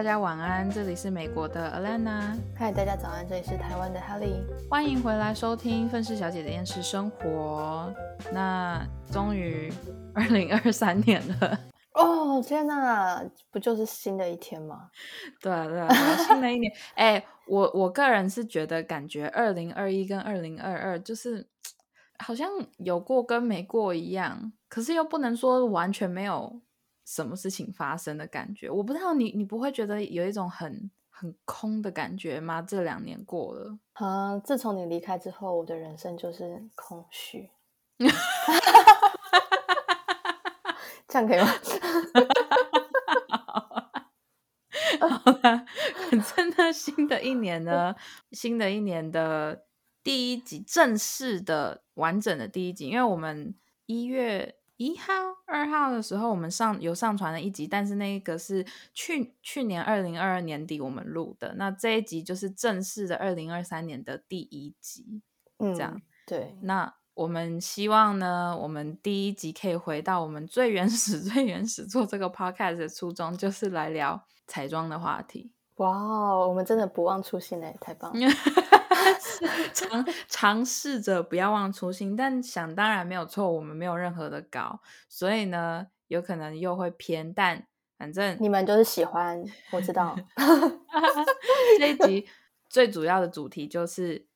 大家晚安，这里是美国的 Alana。嗨，大家早安，这里是台湾的 Helly。欢迎回来收听《愤世小姐的厌世生活》。那终于 二零二三年了，哦天哪，不就是新的一天吗？对啊对新的一年。哎、我我个人是觉得，感觉二零二一跟二零二二就是 好像有过跟没过一样，可是又不能说完全没有什么事情发生的感觉。我不知道你你不会觉得有一种很很空的感觉吗？这两年过了。啊，自从你离开之后，我的人生就是空虚。这样可以吗？好啦，反正呢，新的一年呢，新的一年的第一集正式的完整的第一集，因为我们一月一号、二号的时候，我们上有上传了一集，但是那个是去去年二零二二年底我们录的，那这一集就是正式的二零二三年的第一集。嗯，这样对，那我们希望呢，我们第一集可以回到我们最原始、最原始做这个 podcast 的初衷，就是来聊彩妆的话题。哇哦，我们真的不忘初心嘞，太棒了！尝尝试着不要忘初心，但想当然没有错，我们没有任何的稿，所以呢，有可能又会偏，但反正你们就是喜欢，我知道。这一集最主要的主题就是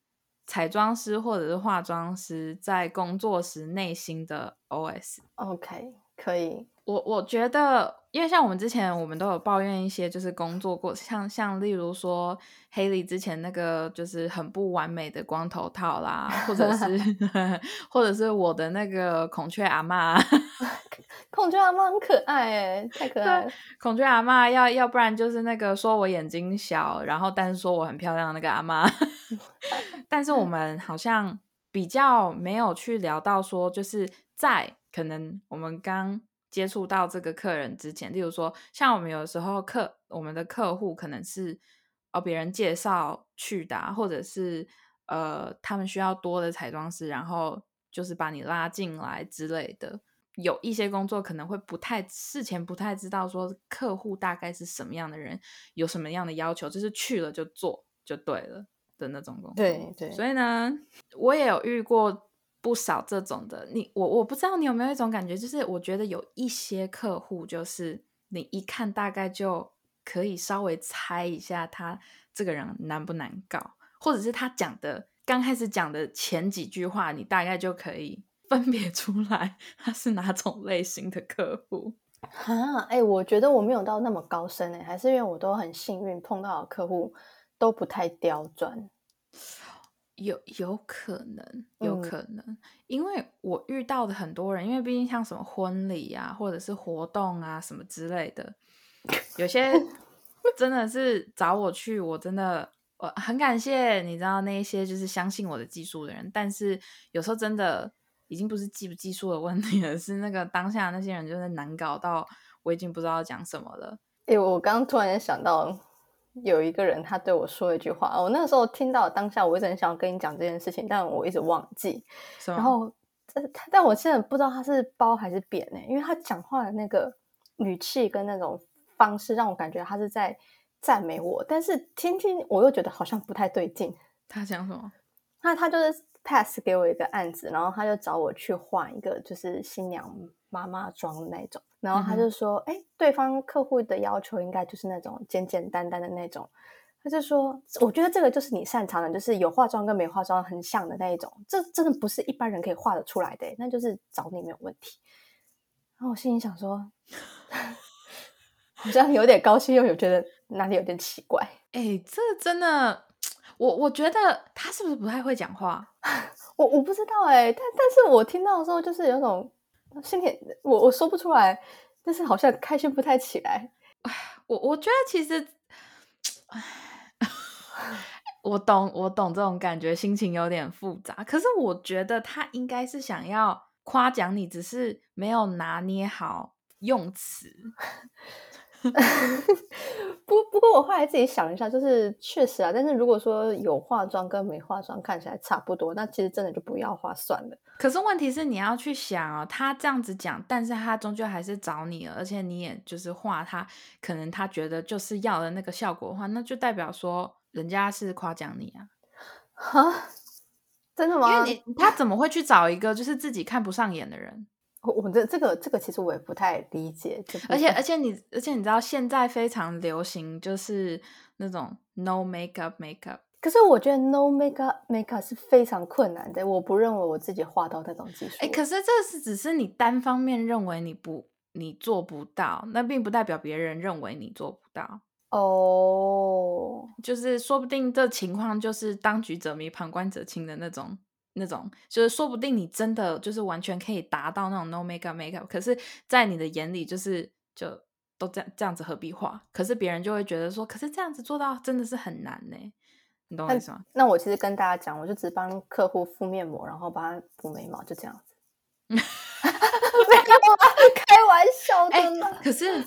彩妆师或者是化妆师在工作时内心的 OS。OK，可以。我我觉得，因为像我们之前我们都有抱怨一些，就是工作过，像像例如说黑里之前那个就是很不完美的光头套啦，或者是 或者是我的那个孔雀阿嬷，孔雀阿妈很可爱哎，太可爱了。孔雀阿嬷要要不然就是那个说我眼睛小，然后但是说我很漂亮的那个阿嬷，但是我们好像比较没有去聊到说，就是在可能我们刚接触到这个客人之前，例如说，像我们有时候客我们的客户可能是哦别人介绍去的啊、或者是呃他们需要多的彩妆师，然后就是把你拉进来之类的。有一些工作可能会不太事前不太知道说客户大概是什么样的人，有什么样的要求，就是去了就做就对了的那种工作。对对，所以呢，我也有遇过不少这种的。你我我不知道你有没有一种感觉，就是我觉得有一些客户，就是你一看大概就可以稍微猜一下他这个人难不难搞，或者是他讲的刚开始讲的前几句话，你大概就可以 分别出来他是哪种类型的客户。哈，哎、我觉得我没有到那么高深哎、还是因为我都很幸运碰到的客户都不太刁钻。有有可能，有嗯。可能，因为我遇到的很多人，因为毕竟像什么婚礼啊，或者是活动啊什么之类的，有些 真的是找我去，我真的我很感谢，你知道那一些就是相信我的技术的人，但是有时候真的已经不是技不技术的问题了，是那个当下那些人就是难搞到我已经不知道讲什么了。哎、我刚刚突然间想到，有一个人他对我说一句话，我那个时候听到当下，我一直很想跟你讲这件事情，但我一直忘记。然后，这他但我现在不知道他是褒还是贬呢、因为他讲话的那个语气跟那种方式，让我感觉他是在赞美我，但是听听我又觉得好像不太对劲。他讲什么？那他就是 pass 给我一个案子，然后他就找我去画一个就是新娘妈妈妆的那种，然后他就说，哎、对方客户的要求应该就是那种简简单单的那种。他就说，我觉得这个就是你擅长的，就是有化妆跟没化妆很像的那一种，这真的不是一般人可以画得出来的，那就是找你没有问题。然后我心里想说，好像有点高兴，又有觉得哪里有点奇怪。哎、这真的，我我觉得他是不是不太会讲话？我我不知道哎、但但是我听到的时候，就是有种心里我我说不出来，但是好像开心不太起来。我我觉得其实，唉 我懂，我懂这种感觉，心情有点复杂。可是我觉得他应该是想要夸奖你，只是没有拿捏好用词。不不过我后来自己想一下，就是确实啊，但是如果说有化妆跟没化妆看起来差不多，那其实真的就不要化算了。可是问题是你要去想哦，他这样子讲，但是他终究还是找你了，而且你也就是画他，可能他觉得就是要的那个效果的话，那就代表说人家是夸奖你啊。哈，真的吗？因为你他怎么会去找一个就是自己看不上眼的人？我我这这个这个其实我也不太理解，而且而且你而且你知道现在非常流行就是那种 no makeup makeup，可是我觉得 no makeup makeup 是非常困难的，我不认为我自己画到那种技术。哎，可是这是只是你单方面认为你不你做不到，那并不代表别人认为你做不到哦。就是说不定这情况就是当局者迷旁观者清的那种。那种就是说不定你真的就是完全可以达到那种 no makeup makeup，可是，在你的眼里就是就都这样这样子何必画？可是别人就会觉得说，可是这样子做到真的是很难呢，你懂我意思吗？那我其实跟大家讲，我就只帮客户敷面膜，然后帮他补眉毛，就这样子。没有开玩笑的嘛。可是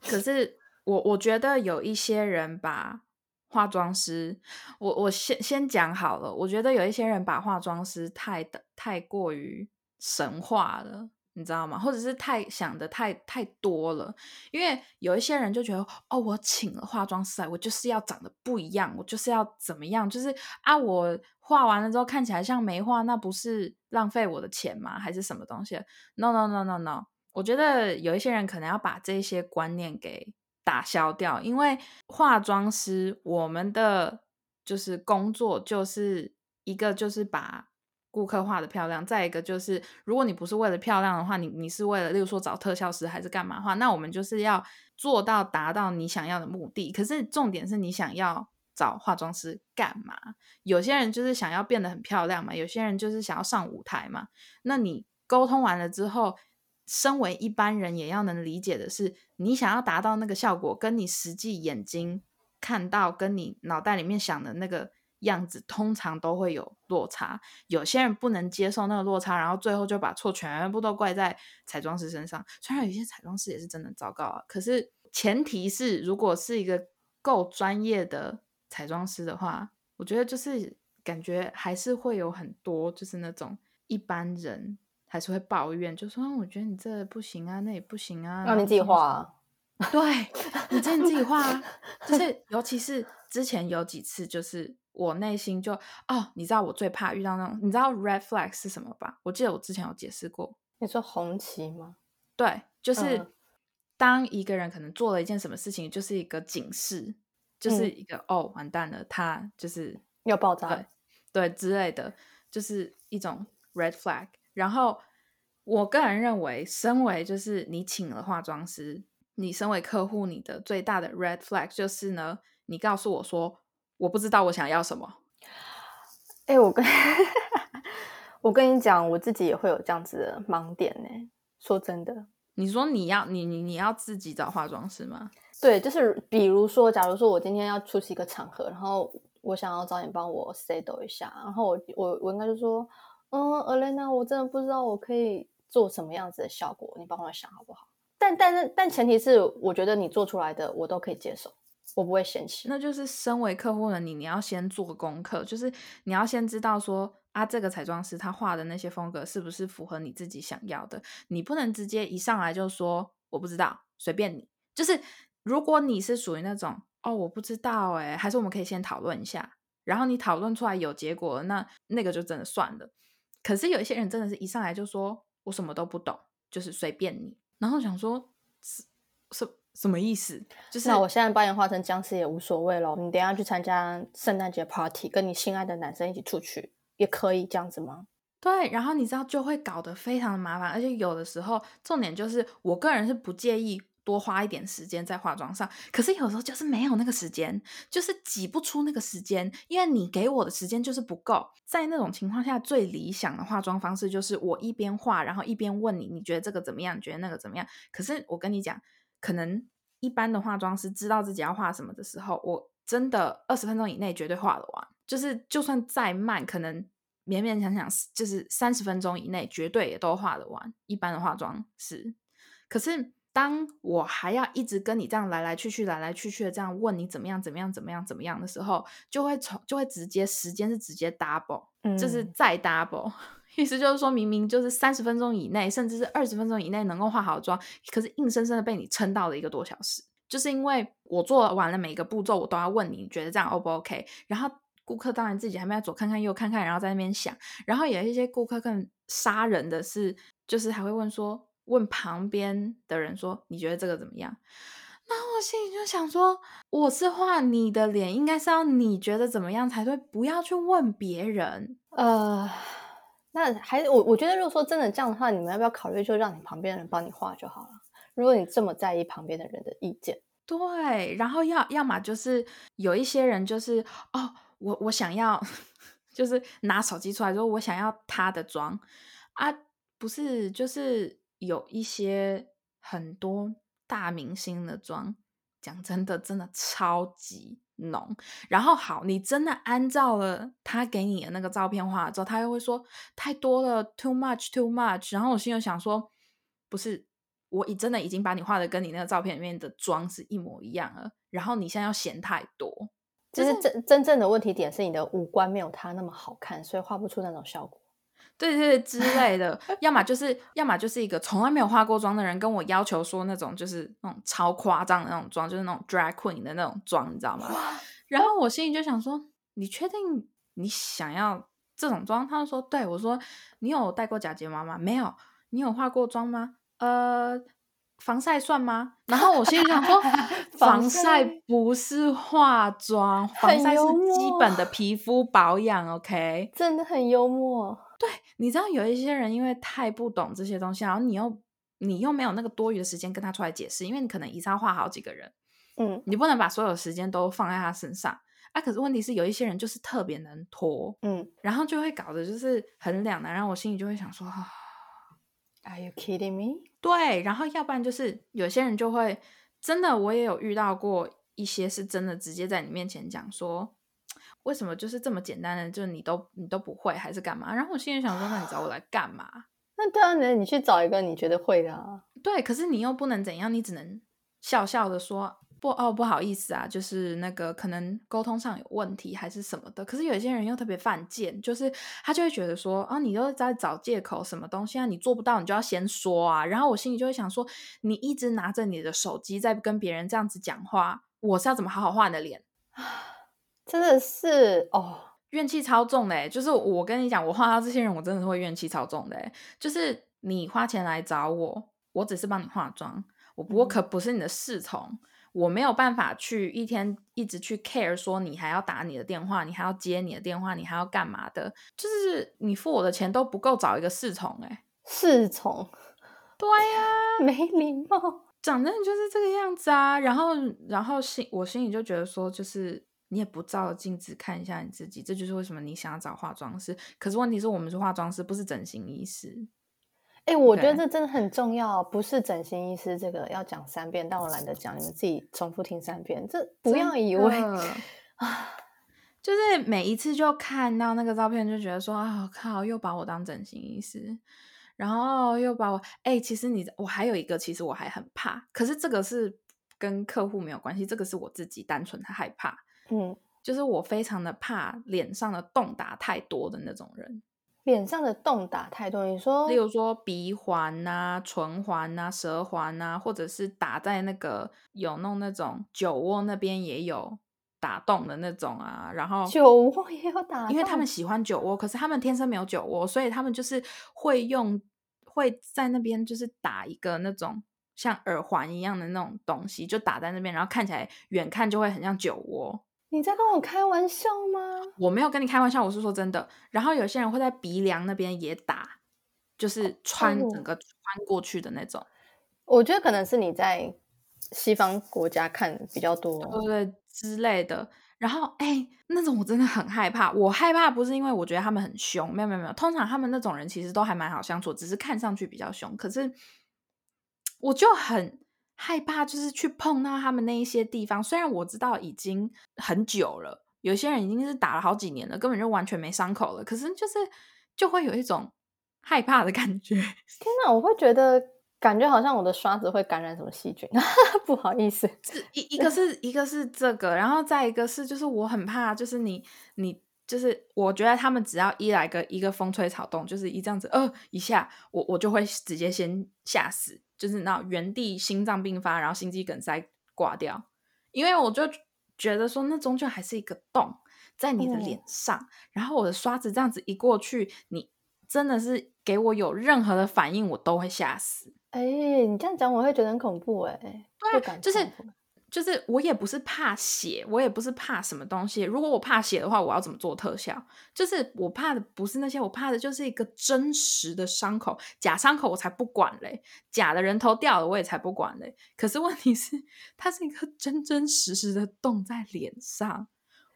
可是我我觉得有一些人把。化妆师，我我先先讲好了。我觉得有一些人把化妆师太的太过于神化了，你知道吗？或者是太想的太太多了。因为有一些人就觉得，哦，我请了化妆师来，我就是要长得不一样，我就是要怎么样？就是啊，我画完了之后看起来像没画，那不是浪费我的钱吗？还是什么东西？No No No No No。我觉得有一些人可能要把这些观念给。打消掉，因为化妆师我们的就是工作就是一个就是把顾客画的漂亮，再一个就是如果你不是为了漂亮的话，你你是为了例如说找特效师还是干嘛的话，那我们就是要做到达到你想要的目的。可是重点是你想要找化妆师干嘛？有些人就是想要变得很漂亮嘛，有些人就是想要上舞台嘛。那你沟通完了之后。身为一般人，也要能理解的是，你想要达到那个效果，跟你实际眼睛看到，跟你脑袋里面想的那个样子，通常都会有落差。有些人不能接受那个落差，然后最后就把错全部都怪在彩妆师身上。虽然有些彩妆师也是真的糟糕啊，可是前提是，如果是一个够专业的彩妆师的话，我觉得就是感觉还是会有很多，就是那种一般人。还是会抱怨，就说：“我觉得你这不行啊，那也不行啊。”让你自己画，对你自己自己画啊。就是，尤其是之前有几次，就是我内心就哦，你知道我最怕遇到那种，你知道 red flag 是什么吧？我记得我之前有解释过。你说红旗吗？对，就是当一个人可能做了一件什么事情，就是一个警示，就是一个哦，完蛋了，他就是要爆炸，对之类的，就是一种 red flag。然后，我个人认为，身为就是你请了化妆师，你身为客户，你的最大的 red flag 就是呢，你告诉我说，我不知道我想要什么。哎，我跟 我跟你讲，我自己也会有这样子的盲点呢。说真的，你说你要你你你要自己找化妆师吗？对，就是比如说，假如说我今天要出席一个场合，然后我想要找你帮我 settle 一下，然后我我我应该就说。嗯，Elena，我真的不知道我可以做什么样子的效果，你帮我想好不好？但但是但前提是，我觉得你做出来的我都可以接受，我不会嫌弃。那就是身为客户的你，你要先做功课，就是你要先知道说啊，这个彩妆师他画的那些风格是不是符合你自己想要的？你不能直接一上来就说我不知道，随便你。就是如果你是属于那种哦，我不知道，哎，还是我们可以先讨论一下，然后你讨论出来有结果，那那个就真的算了。可是有一些人真的是一上来就说我什么都不懂，就是随便你。然后想说什什什么意思？就是那我现在把你画成僵尸也无所谓了。你等下去参加圣诞节 party，跟你心爱的男生一起出去也可以这样子吗？对，然后你知道就会搞得非常的麻烦，而且有的时候重点就是我个人是不介意。多花一点时间在化妆上，可是有时候就是没有那个时间，就是挤不出那个时间，因为你给我的时间就是不够。在那种情况下，最理想的化妆方式就是我一边画，然后一边问你，你觉得这个怎么样？你觉得那个怎么样？可是我跟你讲，可能一般的化妆师知道自己要画什么的时候，我真的二十分钟以内绝对画得完。就是就算再慢，可能勉勉强强就是三十分钟以内绝对也都画得完。一般的化妆师，可是。当我还要一直跟你这样来来去去、来来去去的这样问你怎么样、怎么样、怎么样、怎么样的时候，就会从就会直接时间是直接 double，就是再 double。意思就是说明明就是三十分钟以内，甚至是二十分钟以内能够化好妆，可是硬生生的被你撑到了一个多小时，就是因为我做完了每个步骤，我都要问你，你觉得这样 O 不 OK？然后顾客当然自己还没有左看看右看看，然后在那边想，然后有一些顾客更杀人的是，就是还会问说，问旁边的人说，你觉得这个怎么样？那我心里就想说，我是画你的脸，应该是要你觉得怎么样才对，不要去问别人，呃。那还我我觉得，如果说真的这样的话，你们要不要考虑就让你旁边的人帮你画就好了？如果你这么在意旁边的人的意见，对，然后要要么就是有一些人就是哦，我我想要 就是拿手机出来说我想要他的妆啊，不是就是有一些很多大明星的妆，讲真的，真的超级。浓，然后好，你真的按照了他给你的那个照片画之后，他又会说太多了，too much，too much。然后我心里想说，不是，我已真的已经把你画的跟你那个照片里面的妆是一模一样了，然后你现在要嫌太多，就是真真正的问题点是你的五官没有他那么好看，所以画不出那种效果。对对之类的，要么就是，要么就是一个从来没有化过妆的人跟我要求说那种就是那种超夸张的那种妆，就是那种 drag queen 的那种妆，你知道吗？然后我心里就想说，你确定你想要这种妆？他就说，对我说，你有戴过假睫毛吗？没有。你有化过妆吗？呃，防晒算吗？然后我心里想说，防晒不是化妆，防晒是基本的皮肤保养。OK，真的很幽默。对，你知道有一些人因为太不懂这些东西，然后你又你又没有那个多余的时间跟他出来解释，因为你可能一次要画好几个人，嗯，你不能把所有时间都放在他身上啊。可是问题是有一些人就是特别能拖，嗯，然后就会搞得就是很两难，然后我心里就会想说，Are you kidding me？对，然后要不然就是有些人就会真的，我也有遇到过一些是真的直接在你面前讲说。为什么就是这么简单的，就是你都你都不会还是干嘛？然后我心里想说，那你找我来干嘛？那对啊，那你去找一个你觉得会的啊。对，可是你又不能怎样，你只能笑笑的说不哦，不好意思啊，就是那个可能沟通上有问题还是什么的。可是有些人又特别犯贱，就是他就会觉得说啊，你都在找借口什么东西啊，你做不到你就要先说啊。然后我心里就会想说，你一直拿着你的手机在跟别人这样子讲话，我是要怎么好好画你的脸？真的是哦，怨气超重的。就是我跟你讲，我画到这些人，我真的是会怨气超重的。就是你花钱来找我，我只是帮你化妆，我我可不是你的侍从，我没有办法去一天一直去 care 说你还要打你的电话，你还要接你的电话，你还要干嘛的？就是你付我的钱都不够找一个侍从哎，侍从，对呀，没礼貌，长得就是这个样子啊。然后，然后心我心里就觉得说，就是。你也不照镜子看一下你自己，这就是为什么你想要找化妆师。可是问题是我们是化妆师，不是整形医师。哎，我觉得这真的很重要，不是整形医师这个要讲三遍，但我懒得讲，你们自己重复听三遍。这不要以为 啊，就是每一次就看到那个照片就觉得说啊靠，又把我当整形医师，然后又把我哎，其实你我还有一个，其实我还很怕，可是这个是跟客户没有关系，这个是我自己单纯的害怕。嗯，就是我非常的怕脸上的洞打太多的那种人。脸上的洞打太多，你说，例如说鼻环呐、唇环呐、舌环呐，或者是打在那个有弄那种酒窝那边也有打洞的那种啊。然后酒窝也有打，因为他们喜欢酒窝，可是他们天生没有酒窝，所以他们就是会用会在那边就是打一个那种像耳环一样的那种东西，就打在那边，然后看起来远看就会很像酒窝。你在跟我开玩笑吗？我没有跟你开玩笑，我是说真的。然后有些人会在鼻梁那边也打，就是穿整个穿过去的那种。我觉得可能是你在西方国家看比较多，对对之类的。然后哎，那种我真的很害怕。我害怕不是因为我觉得他们很凶，没有没有没有。通常他们那种人其实都还蛮好相处，只是看上去比较凶。可是我就很。害怕就是去碰到他们那一些地方，虽然我知道已经很久了，有些人已经是打了好几年了，根本就完全没伤口了，可是就是就会有一种害怕的感觉。天哪，我会觉得感觉好像我的刷子会感染什么细菌，不好意思。是一一个是一个是这个，然后再一个是就是我很怕，就是你你就是我觉得他们只要一来个一个风吹草动，就是一这样子呃一下，我我就会直接先吓死，就是那原地心脏病发，然后心肌梗塞挂掉，因为我就觉得说那终究还是一个洞在你的脸上，然后我的刷子这样子一过去，你真的是给我有任何的反应，我都会吓死。哎，你这样讲我会觉得很恐怖哎，对啊，就是就是我也不是怕血，我也不是怕什么东西。如果我怕血的话，我要怎么做特效？就是我怕的不是那些，我怕的就是一个真实的伤口，假伤口我才不管嘞，假的人头掉了我也才不管嘞。可是问题是，它是一个真真实实的洞在脸上，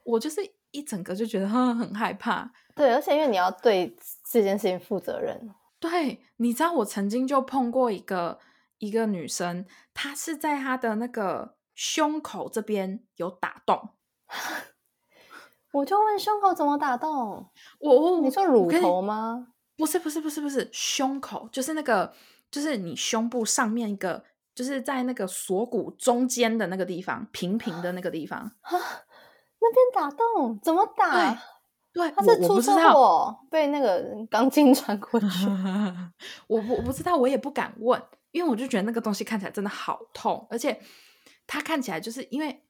我就是一整个就觉得很很害怕。对，而且因为你要对这件事情负责任。对，你知道我曾经就碰过一个一个女生，她是在她的那个胸口这边有打洞，我就问胸口怎么打洞？我我你说乳头吗？不是不是不是不是胸口，就是那个就是你胸部上面一个，就是在那个锁骨中间的那个地方，平平的那个地方啊，那边打洞怎么打？对，他是出车祸被那个钢筋穿过去。我我不知道，我也不敢问，因为我就觉得那个东西看起来真的好痛，而且他看起来就是因为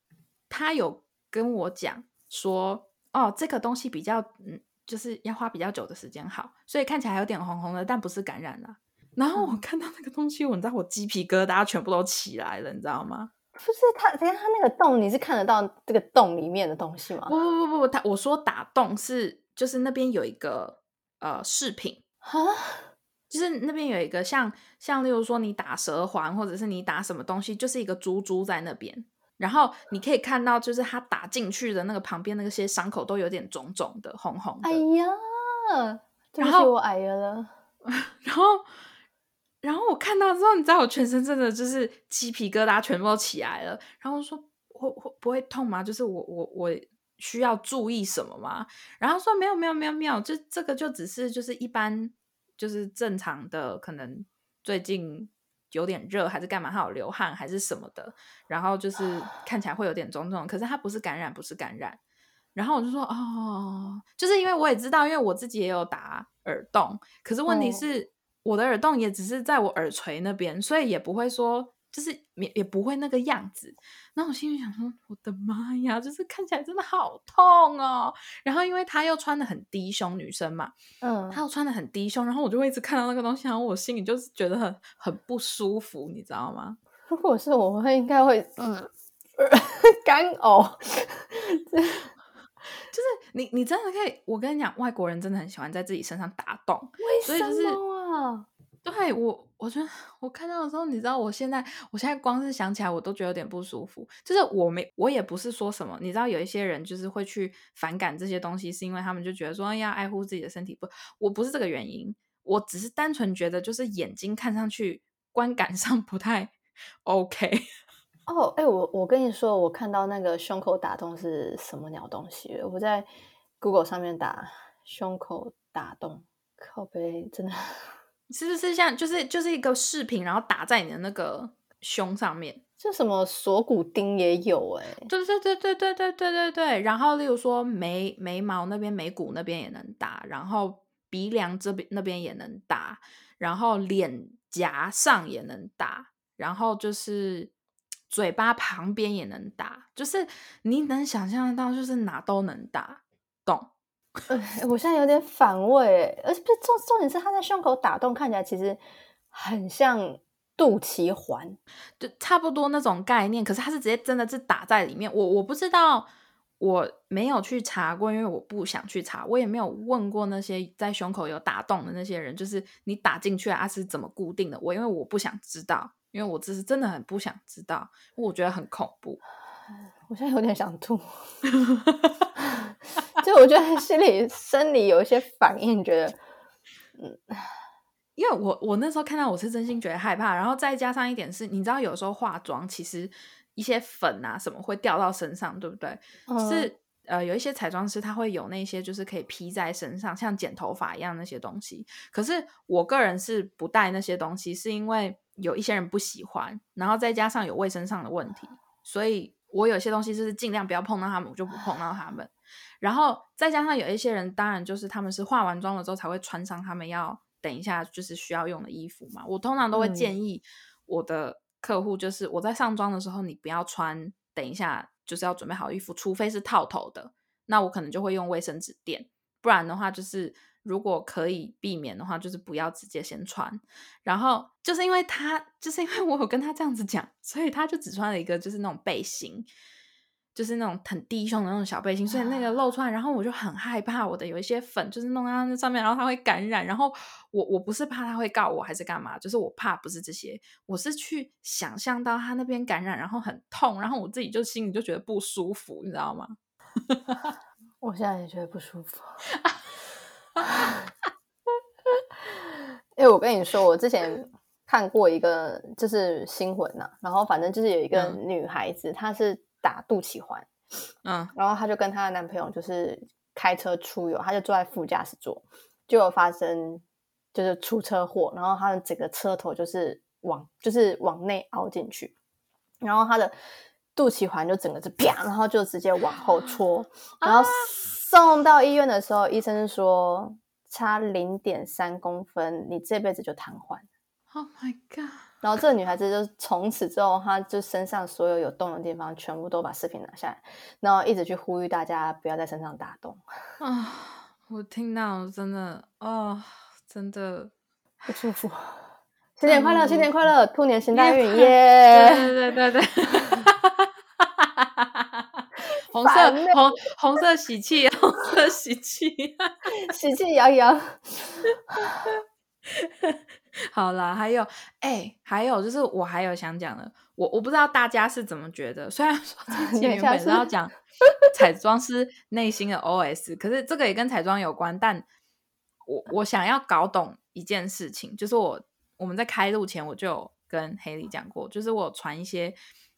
他有跟我讲说，哦，这个东西比较嗯，就是要花比较久的时间好，所以看起来有点红红的，但不是感染了。然后我看到那个东西，我知道我鸡皮疙瘩全部都起来了，你知道吗？不是他，等下他那个洞，你是看得到这个洞里面的东西吗？不不不不，他我说打洞是就是那边有一个呃饰品啊，就是那边有一个像像例如说你打蛇环或者是你打什么东西，就是一个珠珠在那边，然后你可以看到就是它打进去的那个旁边那些伤口都有点肿肿的红红的。哎呀，然后我矮了，然后。然后我看到之后，你知道我全身真的就是鸡皮疙瘩全部都起来了。然后说会会不会痛吗？就是我我我需要注意什么吗？然后说没有没有没有没有，就这个就只是就是一般就是正常的，可能最近有点热还是干嘛，还有流汗还是什么的。然后就是看起来会有点肿肿，可是它不是感染，不是感染。然后我就说哦，就是因为我也知道，因为我自己也有打耳洞，可是问题是。我的耳洞也只是在我耳垂那边，所以也不会说，就是也也不会那个样子。那我心里想说，我的妈呀，就是看起来真的好痛哦。然后因为她又穿的很低胸，女生嘛，嗯，她又穿的很低胸，然后我就会一直看到那个东西，然后我心里就是觉得很很不舒服，你知道吗？如果是我会应该会嗯 干呕。就是你，你真的可以。我跟你讲，外国人真的很喜欢在自己身上打洞，为什么啊？对我，我觉得我看到的时候，你知道，我现在，我现在光是想起来，我都觉得有点不舒服。就是我没，我也不是说什么，你知道，有一些人就是会去反感这些东西，是因为他们就觉得说要爱护自己的身体。不，我不是这个原因，我只是单纯觉得，就是眼睛看上去观感上不太 OK。哦，哎，我我跟你说，我看到那个胸口打洞是什么鸟东西？我在 Google 上面打胸口打洞，靠背，真的是不是像就是就是一个饰品，然后打在你的那个胸上面？就什么锁骨钉也有哎，对对对对对对对对对。然后例如说眉眉毛那边眉骨那边也能打，然后鼻梁这边那边也能打，然后脸颊上也能打，然后就是。嘴巴旁边也能打，就是你能想象得到，就是哪都能打，懂？呃我现在有点反胃，而且不是重重点是他在胸口打洞，看起来其实很像肚脐环，就差不多那种概念。可是他是直接真的是打在里面，我我不知道，我没有去查过，因为我不想去查，我也没有问过那些在胸口有打洞的那些人，就是你打进去啊是怎么固定的？我因为我不想知道。因为我只是真的很不想知道，我觉得很恐怖。我现在有点想吐，就我觉得心里生理有一些反应，觉得嗯，因为我我那时候看到我是真心觉得害怕，然后再加上一点是，你知道有时候化妆其实一些粉啊什么会掉到身上，对不对？是呃有一些彩妆师他会有那些就是可以披在身上，像剪头发一样那些东西。可是我个人是不带那些东西，是因为。有一些人不喜欢，然后再加上有卫生上的问题，所以我有些东西就是尽量不要碰到他们，我就不碰到他们。然后再加上有一些人，当然就是他们是化完妆了之后才会穿上他们要等一下就是需要用的衣服嘛。我通常都会建议我的客户，就是我在上妆的时候，你不要穿，等一下就是要准备好衣服，除非是套头的，那我可能就会用卫生纸垫，不然的话就是。如果可以避免的话，就是不要直接先穿。然后就是因为他，就是因为我有跟他这样子讲，所以他就只穿了一个就是那种背心，就是那种很低胸的那种小背心，所以那个露出来。然后我就很害怕我的有一些粉就是弄在那上面，然后他会感染。然后我我不是怕他会告我还是干嘛，就是我怕不是这些，我是去想象到他那边感染，然后很痛，然后我自己就心里就觉得不舒服，你知道吗？我现在也觉得不舒服。因 为我跟你说，我之前看过一个就是新闻呐，然后反正就是有一个女孩子，她是打肚脐环，嗯，然后她就跟她的男朋友就是开车出游，她就坐在副驾驶座，就有发生就是出车祸，然后她的整个车头就是往就是往内凹进去，然后她的肚脐环就整个是啪，然后就直接往后戳，然后。送到医院的时候，医生说差零点三公分，你这辈子就瘫痪。Oh my god！然后这个女孩子就从此之后，她就身上所有有洞的地方，全部都把视频拿下来，然后一直去呼吁大家不要在身上打洞。啊，我听到真的哦，真的不舒服。新年快乐，新年快乐，兔年行大运，耶！对对对对。红色红 红色喜气，红色喜气，喜气洋洋。好了，还有哎，还有就是我还有想讲的，我我不知道大家是怎么觉得。虽然说 之前原本是要讲彩妆师内心的 OS，可是这个也跟彩妆有关。但我我想要搞懂一件事情，就是我我们在开录前我就跟黑里讲过，就是我传一些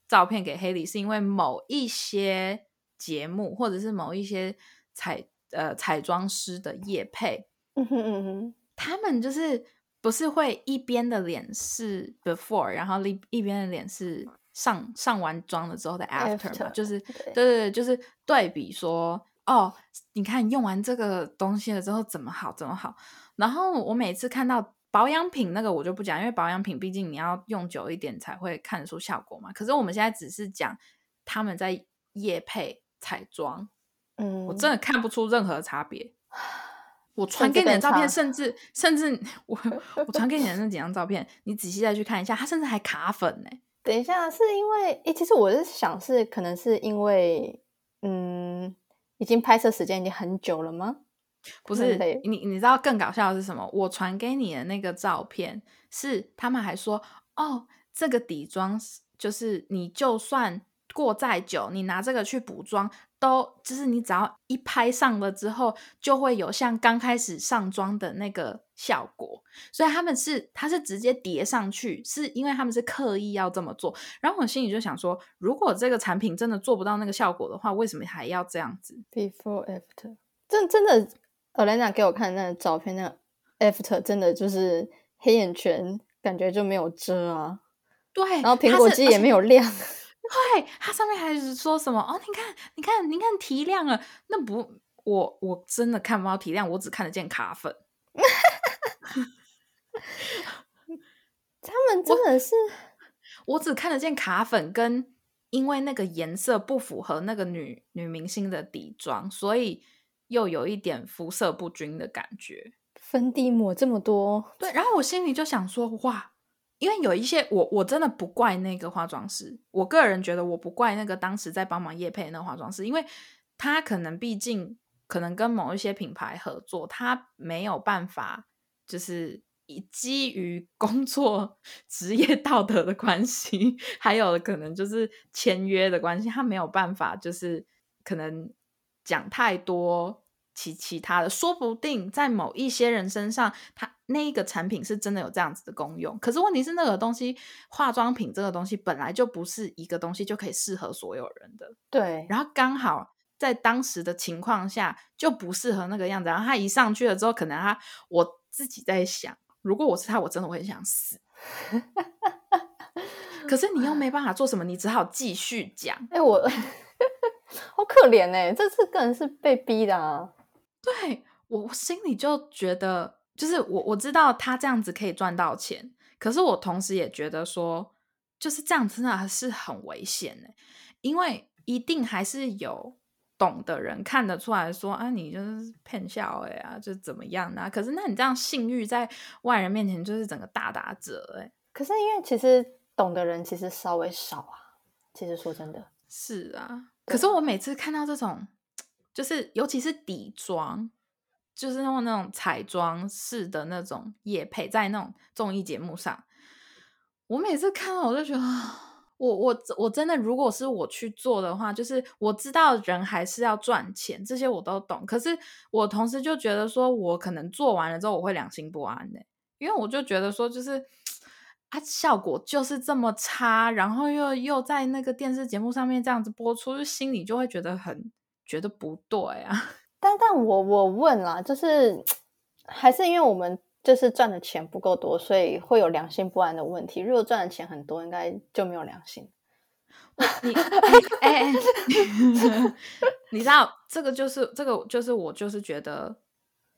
照片给黑里，是因为某一些。节目或者是某一些彩呃彩妆师的夜配，嗯哼嗯哼，他们就是不是会一边的脸是 before，然后一一边的脸是上上完妆了之后的 after 嘛，就是对对对，就是对比说哦，你看用完这个东西了之后怎么好怎么好。然后我每次看到保养品那个我就不讲，因为保养品毕竟你要用久一点才会看得出效果嘛。可是我们现在只是讲他们在夜配。彩妆，嗯，我真的看不出任何差别。我传给你的照片，甚至甚至我 我传给你的那几张照片，你仔细再去看一下，它甚至还卡粉呢。等一下，是因为诶，其实我是想是可能是因为，嗯，已经拍摄时间已经很久了吗？不是，你你知道更搞笑的是什么？我传给你的那个照片是他们还说，哦，这个底妆就是你就算。过再久，你拿这个去补妆，都就是你只要一拍上了之后，就会有像刚开始上妆的那个效果。所以他们是，它是直接叠上去，是因为他们是刻意要这么做。然后我心里就想说，如果这个产品真的做不到那个效果的话，为什么还要这样子？Before after，真真的，Olena 给我看那个照片，那个 after 真的就是黑眼圈，感觉就没有遮啊。对，然后苹果肌也没有亮。对，它上面还是说什么哦？你看，你看，你看提亮了，那不，我我真的看不到提亮，我只看得见卡粉。他们真的是，我只看得见卡粉，跟因为那个颜色不符合那个女女明星的底妆，所以又有一点肤色不均的感觉。粉底抹这么多，对，然后我心里就想说，哇。因为有一些我我真的不怪那个化妆师，我个人觉得我不怪那个当时在帮忙叶配那个化妆师，因为他可能毕竟可能跟某一些品牌合作，他没有办法就是以基于工作 职业道德的关系，还有可能就是签约的关系，他没有办法就是可能讲太多。其其他的，说不定在某一些人身上，它那一个产品是真的有这样子的功用。可是问题是，那个东西，化妆品这个东西本来就不是一个东西就可以适合所有人的。对。然后刚好在当时的情况下，就不适合那个样子。然后他一上去了之后，可能他我自己在想，如果我是他，我真的会想死。可是你又没办法做什么，你只好继续讲。哎，我 好可怜哎，这次个人是被逼的啊。对我，心里就觉得，就是我我知道他这样子可以赚到钱，可是我同时也觉得说，就是这样真的是很危险的，因为一定还是有。懂的人看得出来说啊，你就是骗笑哎啊，就怎么样呢？可是那你这样信誉在外人面前就是整个大打折哎。可是因为其实懂的人其实稍微少啊，其实说真的是啊。可是我每次看到这种，就是尤其是底妆，就是用那种彩妆式的那种叶配在那种综艺节目上，我每次看到我就觉得。我我我真的，如果是我去做的话，就是我知道人还是要赚钱，这些我都懂。可是我同时就觉得说，我可能做完了之后，我会良心不安的，因为我就觉得说，就是啊，效果就是这么差，然后又又在那个电视节目上面这样子播出，就心里就会觉得很觉得不对啊。但但我我问啦，就是还是因为我们。就是赚的钱不够多，所以会有良心不安的问题。如果赚的钱很多，应该就没有良心。你 哎，你知道这个就是这个就是我就是觉得，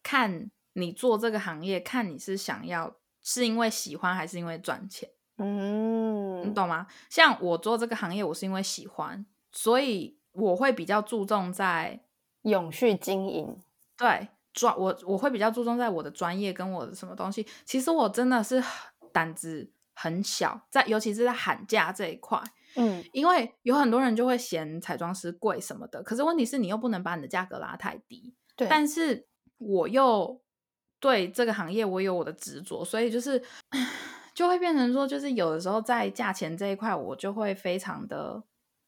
看你做这个行业，看你是想要是因为喜欢还是因为赚钱。嗯，你懂吗？像我做这个行业，我是因为喜欢，所以我会比较注重在永续经营。对。专我我会比较注重在我的专业跟我的什么东西。其实我真的是胆子很小，在尤其是在喊价这一块，嗯，因为有很多人就会嫌彩妆师贵什么的。可是问题是你又不能把你的价格拉太低，对。但是我又对这个行业我有我的执着，所以就是 就会变成说，就是有的时候在价钱这一块，我就会非常的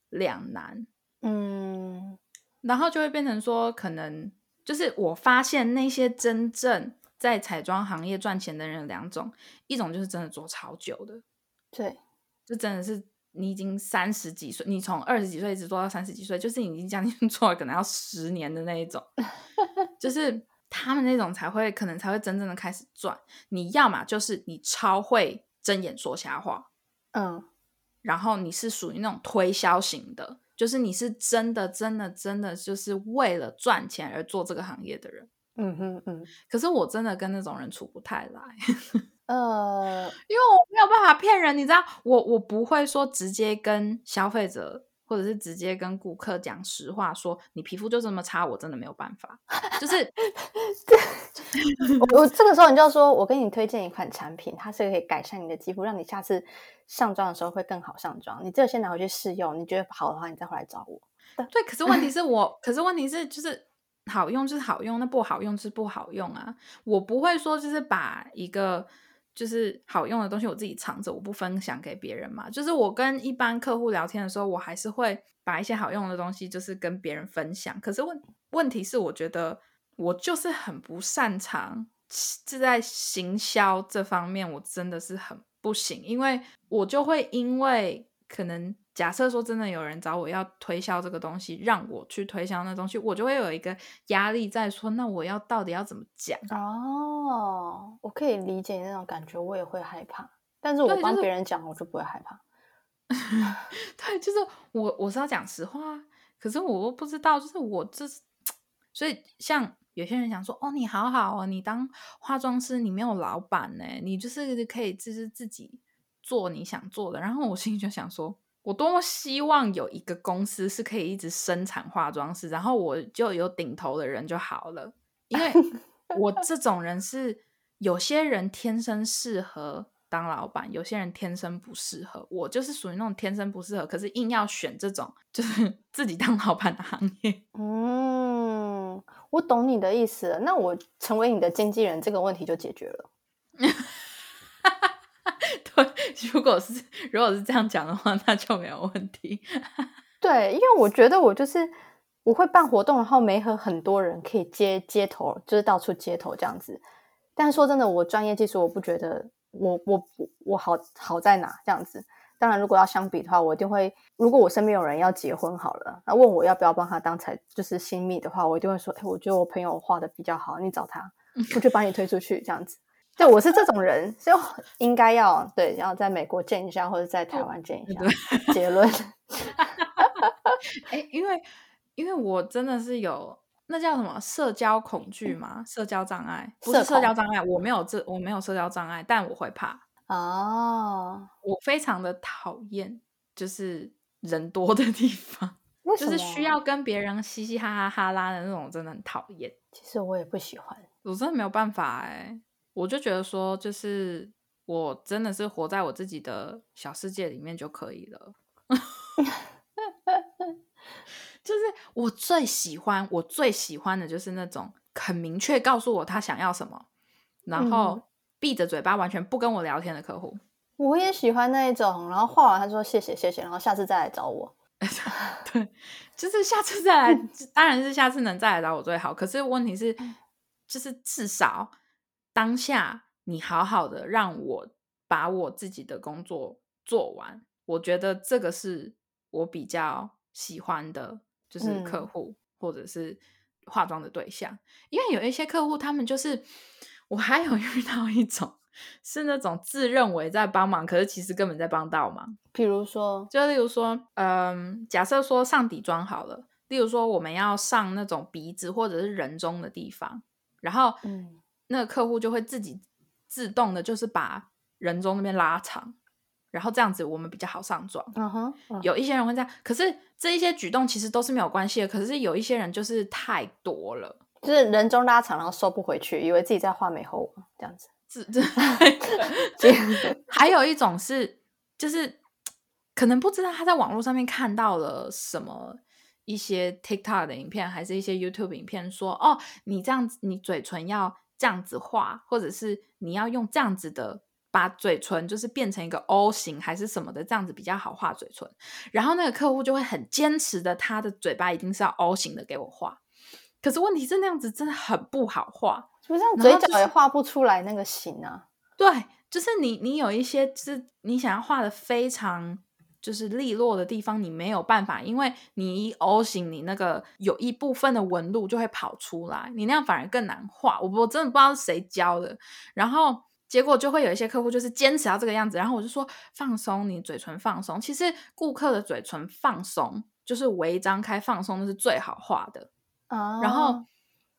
两难，嗯，然后就会变成说可能。就是我发现那些真正在彩妆行业赚钱的人有两种，一种就是真的做超久的，对，就真的是你已经三十几岁，你从二十几岁一直做到三十几岁，就是已经将近 做了可能要十年的那一种，就是他们那种才会可能才会真正的开始赚。你要么就是你超会睁眼说瞎话，嗯，然后你是属于那种推销型的。就是你是真的真的真的就是为了赚钱而做这个行业的人，嗯哼嗯。可是我真的跟那种人处不太来，呃，因为我没有办法骗人，你知道，我我不会说直接跟消费者或者是直接跟顾客讲实话，说你皮肤就这么差，我真的没有办法。就是 我这个时候你就要说，我给你推荐一款产品，它是可以改善你的肌肤，让你下次。上妆的时候会更好上妆，你这个先拿回去试用，你觉得好的话，你再回来找我。对，可是问题是 我，可是问题是就是好用就是好用，那不好用就是不好用啊。我不会说就是把一个就是好用的东西我自己藏着，我不分享给别人嘛。就是我跟一般客户聊天的时候，我还是会把一些好用的东西就是跟别人分享。可是问问题是，我觉得我就是很不擅长，是在行销这方面，我真的是很。不行，因为我就会因为可能假设说真的有人找我要推销这个东西，让我去推销那东西，我就会有一个压力在说，那我要到底要怎么讲？哦，我可以理解那种感觉，我也会害怕，但是我帮别人讲，我就不会害怕。对，就是我我是要讲实话，可是我不知道，就是我这，所以像。有些人想说：“哦，你好好哦，你当化妆师，你没有老板呢，你就是可以就是自己做你想做的。”然后我心里就想说：“我多么希望有一个公司是可以一直生产化妆师，然后我就有顶头的人就好了。因为我这种人是有些人天生适合当老板，有些人天生不适合。我就是属于那种天生不适合，可是硬要选这种就是 自己当老板的行业。”嗯。我懂你的意思，那我成为你的经纪人，这个问题就解决了。如果是如果是这样讲的话，那就没有问题。对，因为我觉得我就是我会办活动，然后没和很多人可以接接头，就是到处接头这样子。但说真的，我专业技术我不觉得我我我好好在哪这样子。当然，如果要相比的话，我一定会。如果我身边有人要结婚好了，那问我要不要帮他当才就是新密的话，我一定会说：哎，我觉得我朋友画的比较好，你找他，我就把你推出去这样子。对，我是这种人，所以应该要对，要在美国见一下，或者在台湾见一下。结论，哎，因为因为我真的是有那叫什么社交恐惧嘛，社交障碍，不是社交障碍，我没有这我没有社交障碍，但我会怕哦，我非常的讨厌就是人多的地方，就是需要跟别人嘻嘻哈哈哈拉的那种，真的很讨厌。其实我也不喜欢，我真的没有办法哎。我就觉得说，就是我真的是活在我自己的小世界里面就可以了。就是我最喜欢，我最喜欢的就是那种很明确告诉我他想要什么，然后闭着嘴巴完全不跟我聊天的客户。我也喜欢那一种，然后画完他说谢谢谢谢，然后下次再来找我。对，就是下次再来，当然是下次能再来找我最好。可是问题是，就是至少。当下你好好的让我把我自己的工作做完，我觉得这个是我比较喜欢的，就是客户或者是化妆的对象。因为有一些客户，他们就是我还有 遇到一种是那种自认为在帮忙，可是其实根本在帮倒忙。比如说，就例如说，嗯，假设说上底妆好了，例如说我们要上那种鼻子或者是人中的地方，然后嗯。那个客户就会自己自动的，就是把人中那边拉长，然后这样子我们比较好上妆。嗯哼，有一些人会这样，可是这一些举动其实都是没有关系的。可是有一些人就是太多了，就是人中拉长，然后收不回去，以为自己在画美后这样子。这这，还有一种是，就是可能不知道他在网络上面看到了什么。一些 TikTok 的影片，还是一些 YouTube 影片，说哦，你这样子，你嘴唇要这样子画，或者是你要用这样子的，把嘴唇就是变成一个 O 型，还是什么的，这样子比较好画嘴唇。然后那个客户就会很坚持的，他的嘴巴一定是要 O 型的给我画。可是问题是那样子真的很不好画，就这样嘴角也画不出来那个型啊。对，就是你你有一些是你想要画的非常。就是利落的地方，你没有办法，因为你一 O 型，你那个有一部分的纹路就会跑出来，你那样反而更难画。我我真的不知道是谁教的，然后结果就会有一些客户就是坚持要这个样子，然后我就说放松，你嘴唇放松。其实顾客的嘴唇放松，就是微张开放松，那是最好画的啊。然后，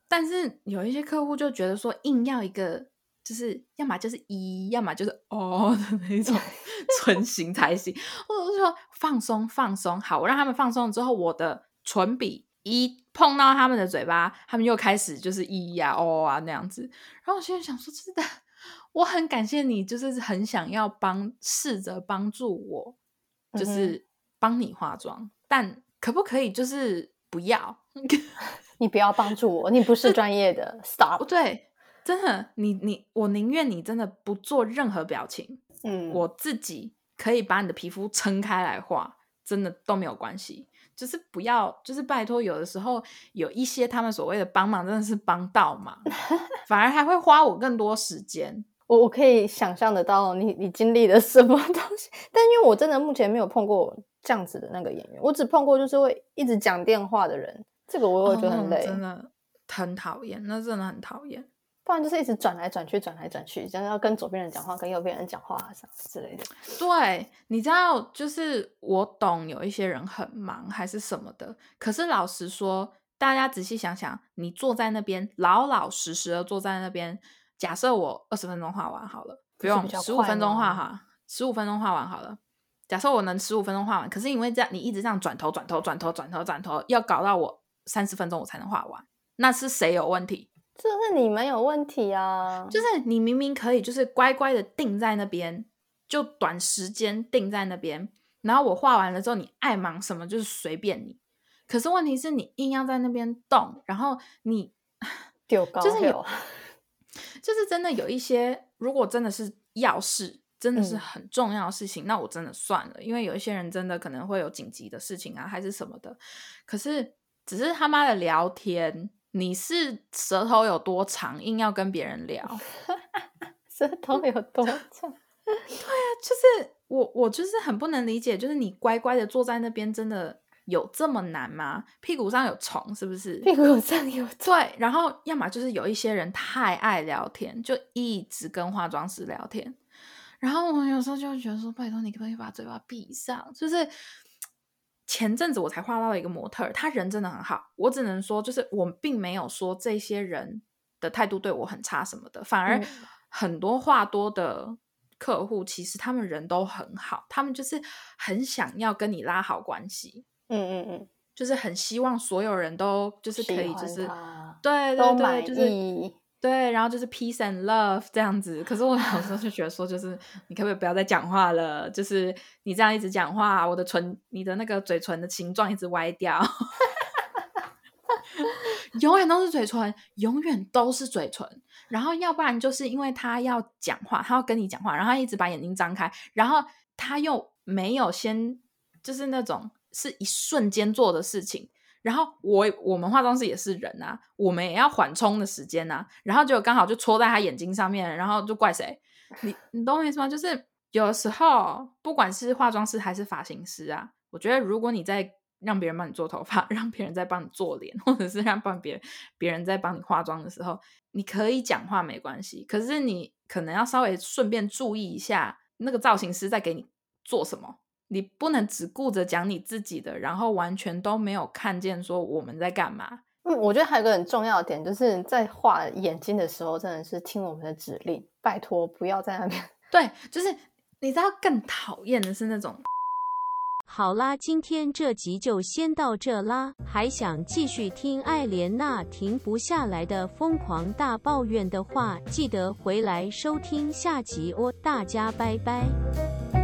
但是有一些客户就觉得说硬要一个。就是要么就是一，要么就是 哦的那种 唇形才行。或者是说放松放松，好，我让他们放松了之后，我的唇笔一碰到他们的嘴巴，他们又开始就是咿呀哦啊那样子。然后我现在想说，真的，我很感谢你，就是很想要帮，试着帮助我，就是帮你化妆，但可不可以就是不要？你不要帮助我，你不是专业的，stop。对。真的，你你我宁愿你真的不做任何表情，嗯，我自己可以把你的皮肤撑开来画，真的都没有关系。就是不要，就是拜托，有的时候有一些他们所谓的帮忙，真的是帮到忙，反而还会花我更多时间。我我可以想象得到你你经历了什么东西，但因为我真的目前没有碰过这样子的那个演员，我只碰过就是会一直讲电话的人，这个我会觉得很累，真的很讨厌，那真的很讨厌。不然就是一直转来转去，转来转去，像要跟左边人讲话，跟右边人讲话什么之类的。对，你知道，就是我懂有一些人很忙还是什么的，可是老实说，大家仔细想想，你坐在那边老老实实的坐在那边，假设我二十分钟画完好了，不用十五分钟画哈，十五分钟画完好了。假设我能十五分钟画完，可是因为这样你一直这样转头转头转头转头转头，要搞到我三十分钟我才能画完，那是谁有问题？这是你们有问题啊！就是你明明可以，就是乖乖的定在那边，就短时间定在那边，然后我画完了之后，你爱忙什么就是随便你。可是问题是你硬要在那边动，然后你 丢高，就是有，就是真的有一些，如果真的是要事，真的是很重要的事情，那我真的算了，因为有一些人真的可能会有紧急的事情啊，还是什么的。可是只是他妈的聊天。你是舌头有多长，硬要跟别人聊？舌头有多长？对啊，就是我，我就是很不能理解，就是你乖乖的坐在那边，真的有这么难吗？屁股上有虫是不是？屁股上有对，然后要么就是有一些人太爱聊天，就一直跟化妆师聊天。然后我有时候就会觉得说，拜托你可不可以把嘴巴闭上？就是前阵子我才画到一个模特，他人真的很好，我只能说，就是我并没有说这些人的态度对我很差什么的，反而很多话多的。客户其实他们人都很好，他们就是很想要跟你拉好关系，嗯嗯嗯，就是很希望所有人都就是可以就是对对对，就是对，然后就是 peace and love 这样子。可是我有时候就觉得说，就是你可不可以不要再讲话了？就是你这样一直讲话，我的唇，你的那个嘴唇的形状一直歪掉。永远都是嘴唇，永远都是嘴唇。然后要不然就是因为他要讲话，他要跟你讲话，然后他一直把眼睛张开，然后他又没有先就是那种是一瞬间做的事情。然后我我们化妆师也是人啊，我们也要缓冲的时间啊。然后就刚好就戳在他眼睛上面，然后就怪谁？你你懂我意思吗？就是有时候不管是化妆师还是发型师啊，我觉得如果你在。让别人帮你做头发，让别人在帮你做脸，或者是让帮别别人在帮你化妆的时候，你可以讲话没关系。可是你可能要稍微顺便注意一下那个造型师在给你做什么，你不能只顾着讲你自己的，然后完全都没有看见说我们在干嘛。嗯，我觉得还有个很重要的点，就是在画眼睛的时候，真的是听我们的指令，拜托不要在那边。对，就是你知道更讨厌的是那种。好啦，今天这集就先到这啦。还想继续听艾莲娜停不下来的疯狂大抱怨的话，记得回来收听下集哦。大家拜拜。